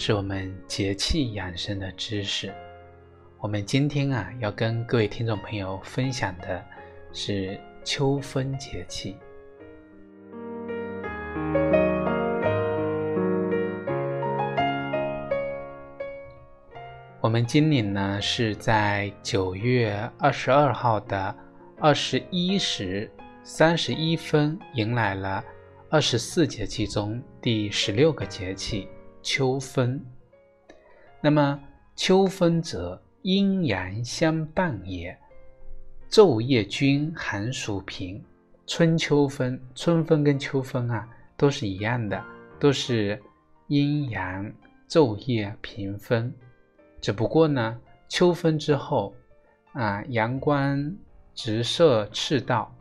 是我们节气养生的知识。我们今天啊，要跟各位听众朋友分享的是秋分节气。我们今年呢，是在九月二十二号的二十一时三十一分，迎来了二十四节气中第十六个节气。秋分，那么秋分则阴阳相伴也。昼夜均寒暑平，春秋分，春分跟秋分啊都是一样的，都是阴阳昼夜平分。只不过呢，秋分之后啊，阳光直射赤道，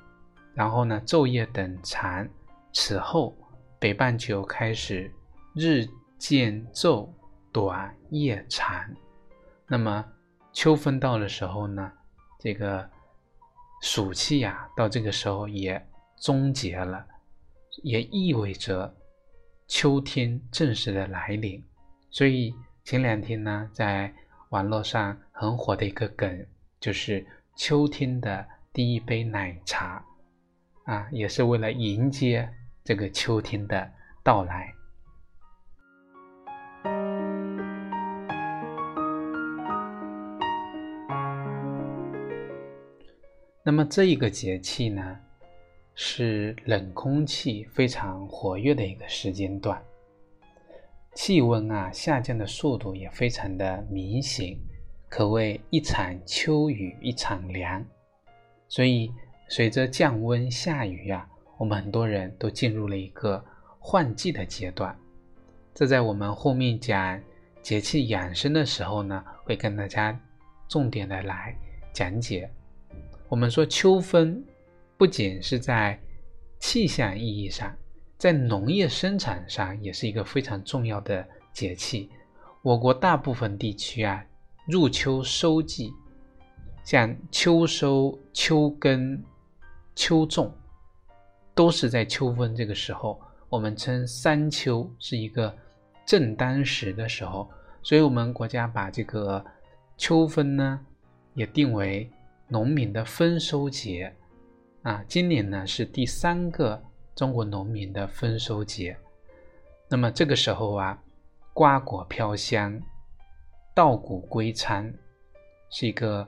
然后呢，昼夜等长，此后北半球开始日。渐昼短，夜长。那么秋分到的时候呢，这个暑气呀，到这个时候也终结了，也意味着秋天正式的来临。所以前两天呢，在网络上很火的一个梗，就是秋天的第一杯奶茶啊，也是为了迎接这个秋天的到来。那么这一个节气呢，是冷空气非常活跃的一个时间段，气温啊下降的速度也非常的明显，可谓一场秋雨一场凉。所以随着降温下雨啊，我们很多人都进入了一个换季的阶段。这在我们后面讲节气养生的时候呢，会跟大家重点的来讲解。我们说秋分，不仅是在气象意义上，在农业生产上也是一个非常重要的节气。我国大部分地区啊，入秋收季，像秋收、秋耕、秋种，都是在秋分这个时候。我们称三秋是一个正当时的时候，所以我们国家把这个秋分呢，也定为。农民的丰收节啊，今年呢是第三个中国农民的丰收节。那么这个时候啊，瓜果飘香，稻谷归仓，是一个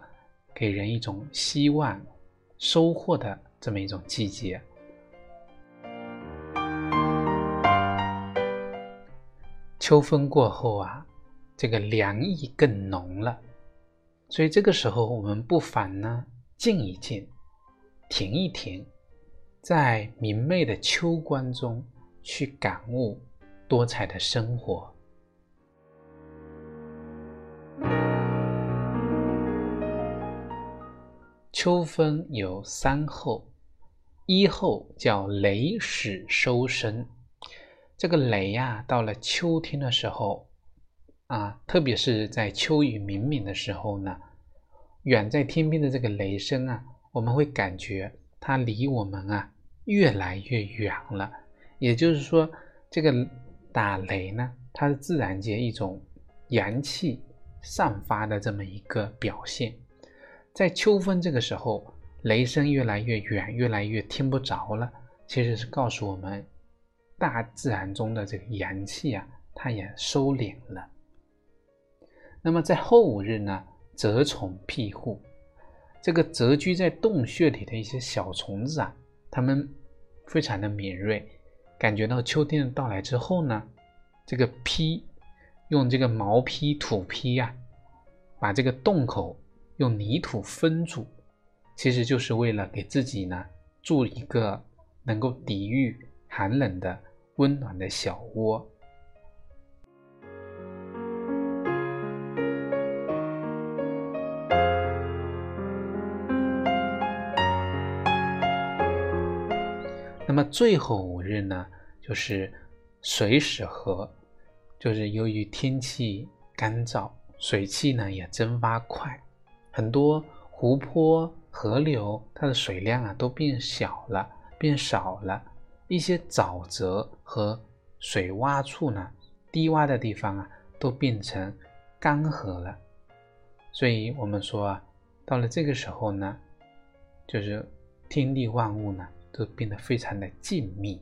给人一种希望、收获的这么一种季节。秋风过后啊，这个凉意更浓了。所以这个时候，我们不妨呢静一静，停一停，在明媚的秋光中去感悟多彩的生活。秋分有三候，一候叫雷始收声。这个雷呀，到了秋天的时候。啊，特别是在秋雨冥冥的时候呢，远在天边的这个雷声啊，我们会感觉它离我们啊越来越远了。也就是说，这个打雷呢，它是自然界一种阳气散发的这么一个表现。在秋分这个时候，雷声越来越远，越来越听不着了，其实是告诉我们，大自然中的这个阳气啊，它也收敛了。那么在后五日呢，蛰虫庇护，这个蛰居在洞穴里的一些小虫子啊，它们非常的敏锐，感觉到秋天的到来之后呢，这个披用这个毛坯、土坯呀，把这个洞口用泥土封住，其实就是为了给自己呢筑一个能够抵御寒冷的温暖的小窝。最后五日呢，就是水始和，就是由于天气干燥，水汽呢也蒸发快，很多湖泊、河流它的水量啊都变小了、变少了，一些沼泽和水洼处呢，低洼的地方啊都变成干涸了。所以我们说啊，到了这个时候呢，就是天地万物呢。都变得非常的静谧。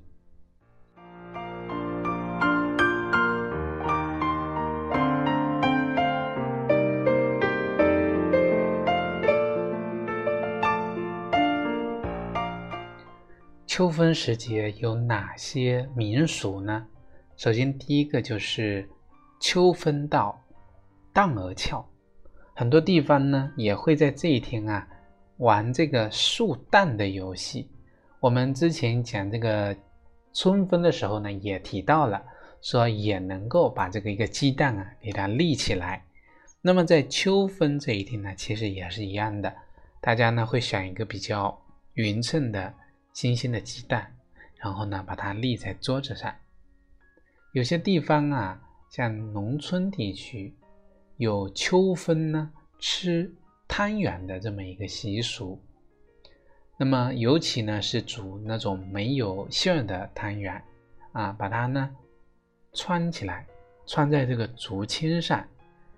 秋分时节有哪些民俗呢？首先，第一个就是秋分到，荡儿翘，很多地方呢也会在这一天啊玩这个树荡的游戏。我们之前讲这个春分的时候呢，也提到了，说也能够把这个一个鸡蛋啊给它立起来。那么在秋分这一天呢，其实也是一样的，大家呢会选一个比较匀称的新鲜的鸡蛋，然后呢把它立在桌子上。有些地方啊，像农村地区，有秋分呢吃汤圆的这么一个习俗。那么，尤其呢是煮那种没有馅儿的汤圆，啊，把它呢穿起来，穿在这个竹签上，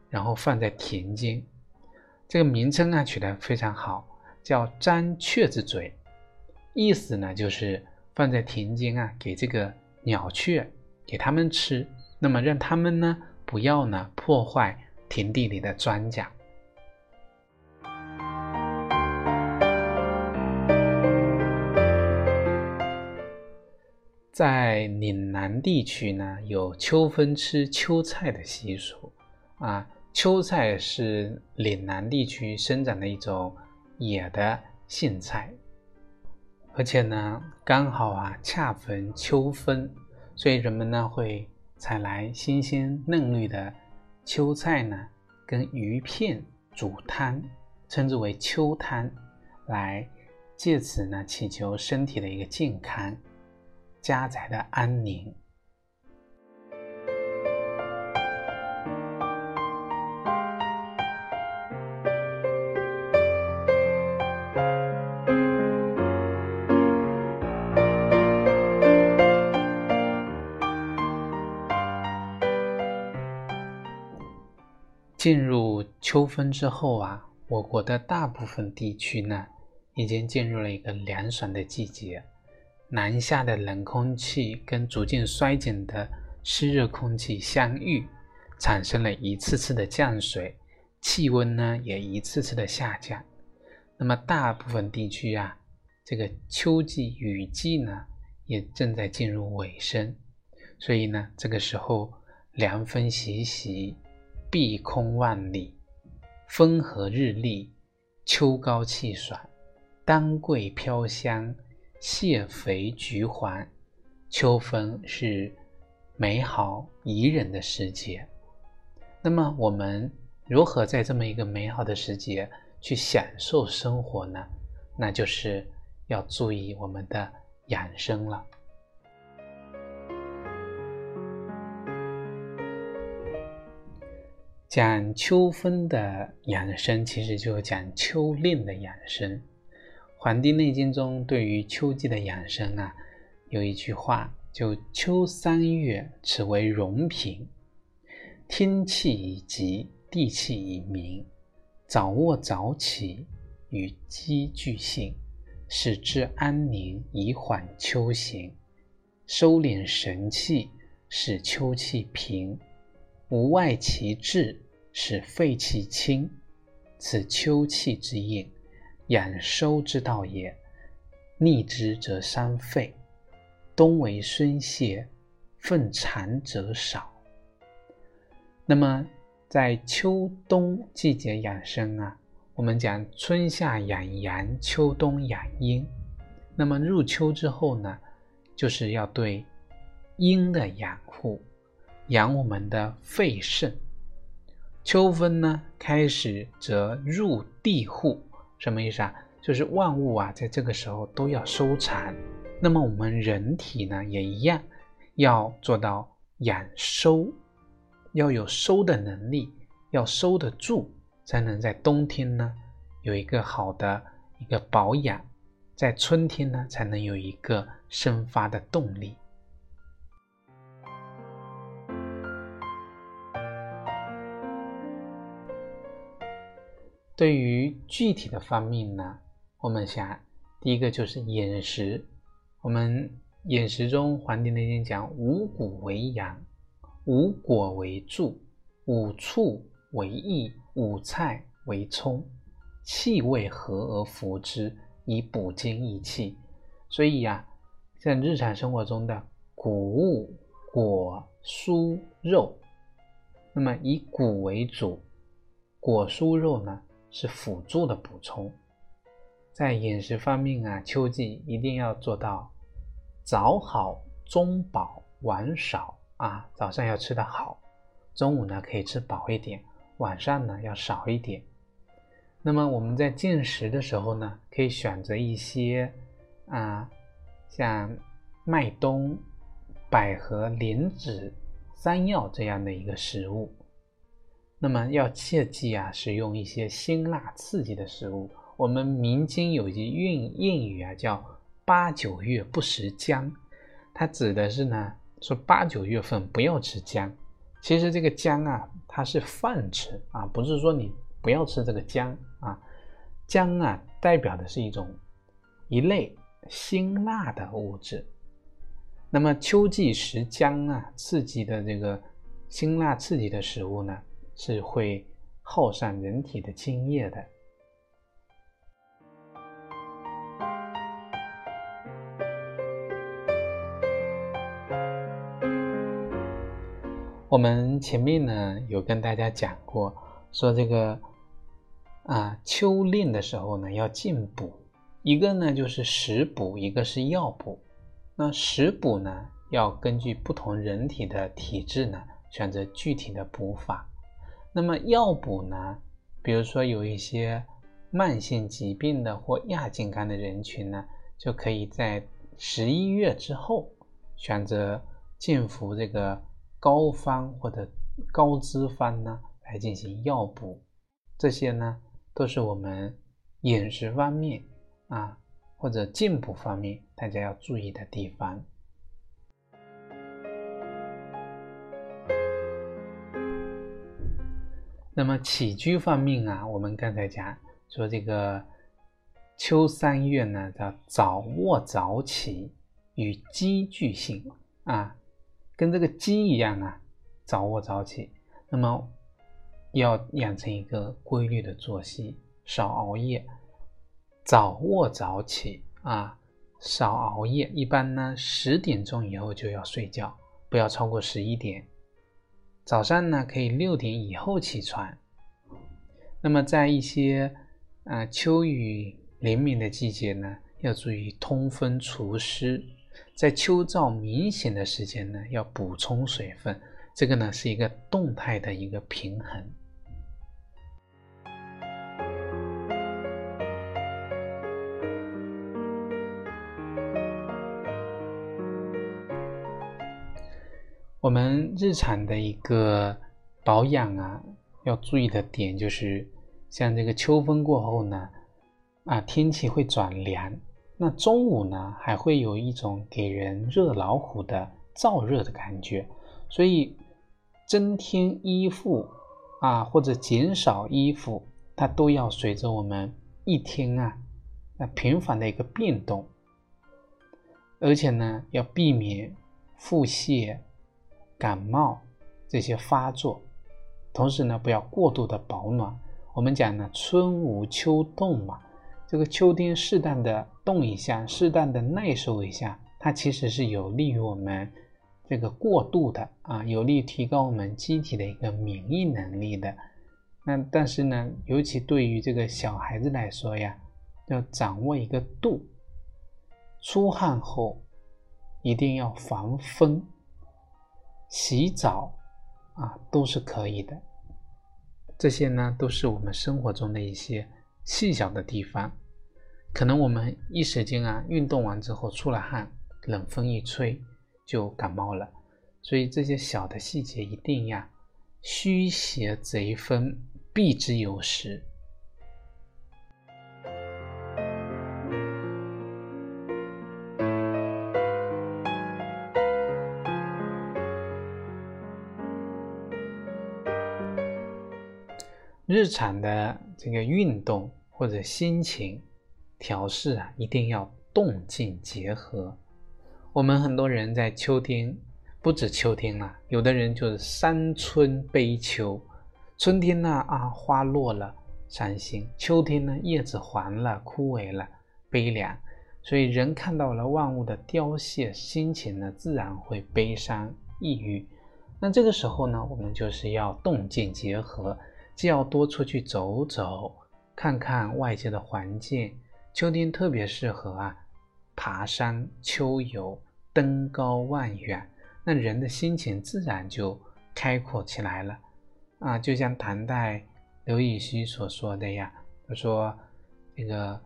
然后放在田间。这个名称啊取得非常好，叫粘雀子嘴，意思呢就是放在田间啊，给这个鸟雀给它们吃，那么让它们呢不要呢破坏田地里的庄稼。在岭南地区呢，有秋分吃秋菜的习俗啊。秋菜是岭南地区生长的一种野的苋菜，而且呢，刚好啊恰逢秋分，所以人们呢会采来新鲜嫩绿的秋菜呢，跟鱼片煮汤，称之为秋汤，来借此呢祈求身体的一个健康。家宅的安宁。进入秋分之后啊，我国的大部分地区呢，已经进入了一个凉爽的季节。南下的冷空气跟逐渐衰减的湿热空气相遇，产生了一次次的降水，气温呢也一次次的下降。那么大部分地区啊，这个秋季雨季呢也正在进入尾声，所以呢这个时候凉风习习，碧空万里，风和日丽，秋高气爽，丹桂飘香。蟹肥菊黄，秋分是美好宜人的时节。那么，我们如何在这么一个美好的时节去享受生活呢？那就是要注意我们的养生了。讲秋分的养生，其实就是讲秋令的养生。《黄帝内经》中对于秋季的养生啊，有一句话，就秋三月，此为荣平。天气已急，地气已明，早卧早起，与鸡俱兴，使之安宁，以缓秋行；收敛神气，使秋气平，无外其志，使肺气清，此秋气之应。养收之道也，逆之则伤肺。冬为孙泄，奉长则少。那么在秋冬季节养生啊，我们讲春夏养阳，秋冬养阴。那么入秋之后呢，就是要对阴的养护，养我们的肺肾。秋分呢开始则入地户。什么意思啊？就是万物啊，在这个时候都要收藏，那么我们人体呢也一样，要做到养收，要有收的能力，要收得住，才能在冬天呢有一个好的一个保养，在春天呢才能有一个生发的动力。对于具体的方面呢，我们想，第一个就是饮食。我们饮食中，《黄帝内经》讲五谷为养，五果为助，五畜为益，五菜为充，气味和而服之，以补精益气。所以呀，像日常生活中的谷物、果、蔬、肉，那么以谷为主，果、蔬、肉呢？是辅助的补充，在饮食方面啊，秋季一定要做到早好、中饱、晚少啊。早上要吃的好，中午呢可以吃饱一点，晚上呢要少一点。那么我们在进食的时候呢，可以选择一些啊，像麦冬、百合、莲子、山药这样的一个食物。那么要切记啊，使用一些辛辣刺激的食物。我们民间有一句谚谚语啊，叫“八九月不食姜”，它指的是呢，说八九月份不要吃姜。其实这个姜啊，它是饭吃啊，不是说你不要吃这个姜啊。姜啊，代表的是一种一类辛辣的物质。那么秋季食姜啊，刺激的这个辛辣刺激的食物呢？是会耗散人体的精液的。我们前面呢有跟大家讲过，说这个啊秋令的时候呢要进补，一个呢就是食补，一个是药补。那食补呢要根据不同人体的体质呢选择具体的补法。那么药补呢？比如说有一些慢性疾病的或亚健康的人群呢，就可以在十一月之后选择进服这个膏方或者高脂方呢来进行药补。这些呢都是我们饮食方面啊或者进补方面大家要注意的地方。那么起居方面啊，我们刚才讲说这个秋三月呢，叫早卧早起，与鸡俱性啊，跟这个鸡一样啊，早卧早起。那么要养成一个规律的作息，少熬夜，早卧早起啊，少熬夜。一般呢，十点钟以后就要睡觉，不要超过十一点。早上呢，可以六点以后起床。那么在一些啊秋雨连绵的季节呢，要注意通风除湿。在秋燥明显的时间呢，要补充水分。这个呢是一个动态的一个平衡。我们日常的一个保养啊，要注意的点就是，像这个秋风过后呢，啊，天气会转凉，那中午呢还会有一种给人热老虎的燥热的感觉，所以增添衣服啊或者减少衣服，它都要随着我们一天啊那频繁的一个变动，而且呢要避免腹泻。感冒这些发作，同时呢，不要过度的保暖。我们讲呢，春捂秋冻嘛，这个秋天适当的冻一下，适当的耐受一下，它其实是有利于我们这个过度的啊，有利于提高我们机体的一个免疫能力的。那但是呢，尤其对于这个小孩子来说呀，要掌握一个度，出汗后一定要防风。洗澡啊，都是可以的。这些呢，都是我们生活中的一些细小的地方。可能我们一时间啊，运动完之后出了汗，冷风一吹就感冒了。所以这些小的细节一定要虚邪贼风避之有时。日常的这个运动或者心情调试啊，一定要动静结合。我们很多人在秋天，不止秋天了，有的人就是伤春悲秋。春天呢啊，花落了，伤心；秋天呢，叶子黄了，枯萎了，悲凉。所以人看到了万物的凋谢，心情呢自然会悲伤抑郁。那这个时候呢，我们就是要动静结合。既要多出去走走，看看外界的环境。秋天特别适合啊，爬山、秋游、登高望远，那人的心情自然就开阔起来了啊！就像唐代刘禹锡所说的呀，他说：“这个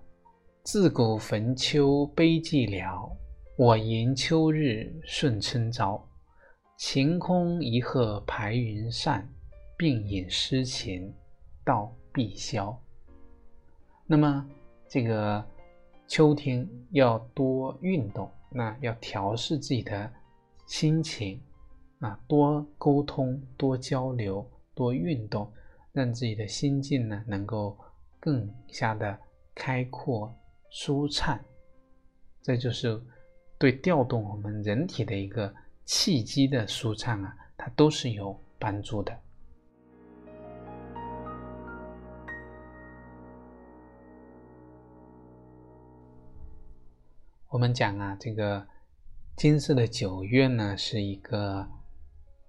自古逢秋悲寂寥，我迎秋日顺春朝。晴空一鹤排云上。”并引诗情到碧霄。那么，这个秋天要多运动，那要调试自己的心情啊，多沟通、多交流、多运动，让自己的心境呢能够更加的开阔、舒畅。这就是对调动我们人体的一个气机的舒畅啊，它都是有帮助的。我们讲啊，这个金色的九月呢，是一个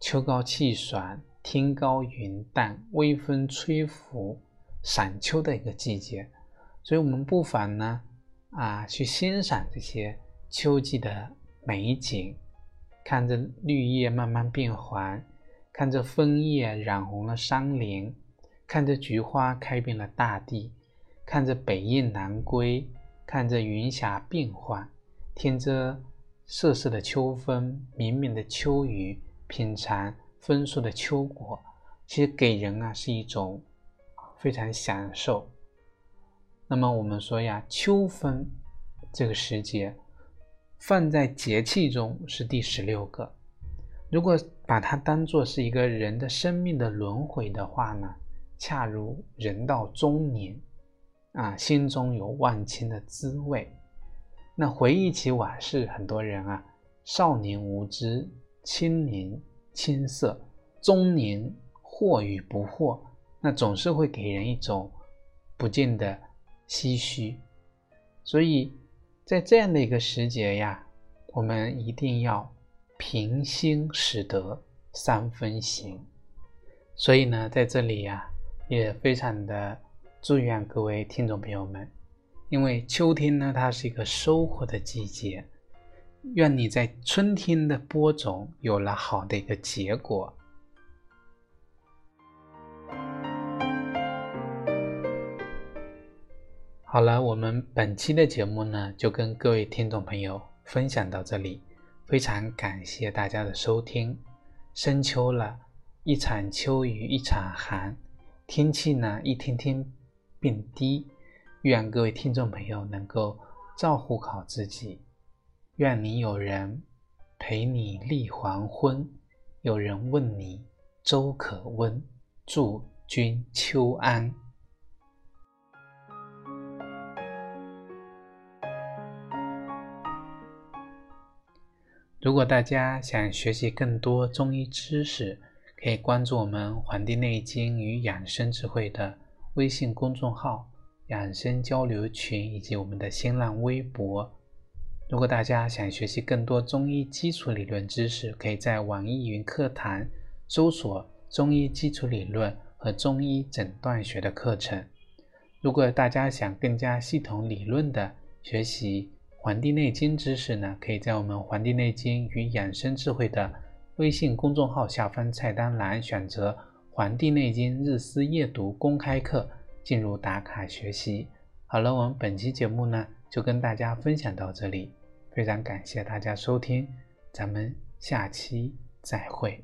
秋高气爽、天高云淡、微风吹拂、赏秋的一个季节，所以我们不妨呢，啊，去欣赏这些秋季的美景，看着绿叶慢慢变黄，看着枫叶染红了山林，看着菊花开遍了大地，看着北雁南归，看着云霞变幻。听着瑟瑟的秋风，绵绵的秋雨，品尝丰硕的秋果，其实给人啊是一种非常享受。那么我们说呀，秋分这个时节放在节气中是第十六个。如果把它当做是一个人的生命的轮回的话呢，恰如人到中年啊，心中有万千的滋味。那回忆起往事，很多人啊，少年无知，青年青涩，中年或与不惑，那总是会给人一种不尽的唏嘘。所以在这样的一个时节呀，我们一定要平心使得三分行。所以呢，在这里呀，也非常的祝愿各位听众朋友们。因为秋天呢，它是一个收获的季节，愿你在春天的播种有了好的一个结果。好了，我们本期的节目呢，就跟各位听众朋友分享到这里，非常感谢大家的收听。深秋了，一场秋雨一场寒，天气呢一天天变低。愿各位听众朋友能够照顾好自己，愿你有人陪你立黄昏，有人问你粥可温，祝君秋安。如果大家想学习更多中医知识，可以关注我们《黄帝内经与养生智慧》的微信公众号。养生交流群以及我们的新浪微博。如果大家想学习更多中医基础理论知识，可以在网易云课堂搜索“中医基础理论”和“中医诊断学”的课程。如果大家想更加系统理论的学习《黄帝内经》知识呢，可以在我们《黄帝内经与养生智慧》的微信公众号下方菜单栏选择《黄帝内经日思夜读》公开课。进入打卡学习。好了，我们本期节目呢就跟大家分享到这里，非常感谢大家收听，咱们下期再会。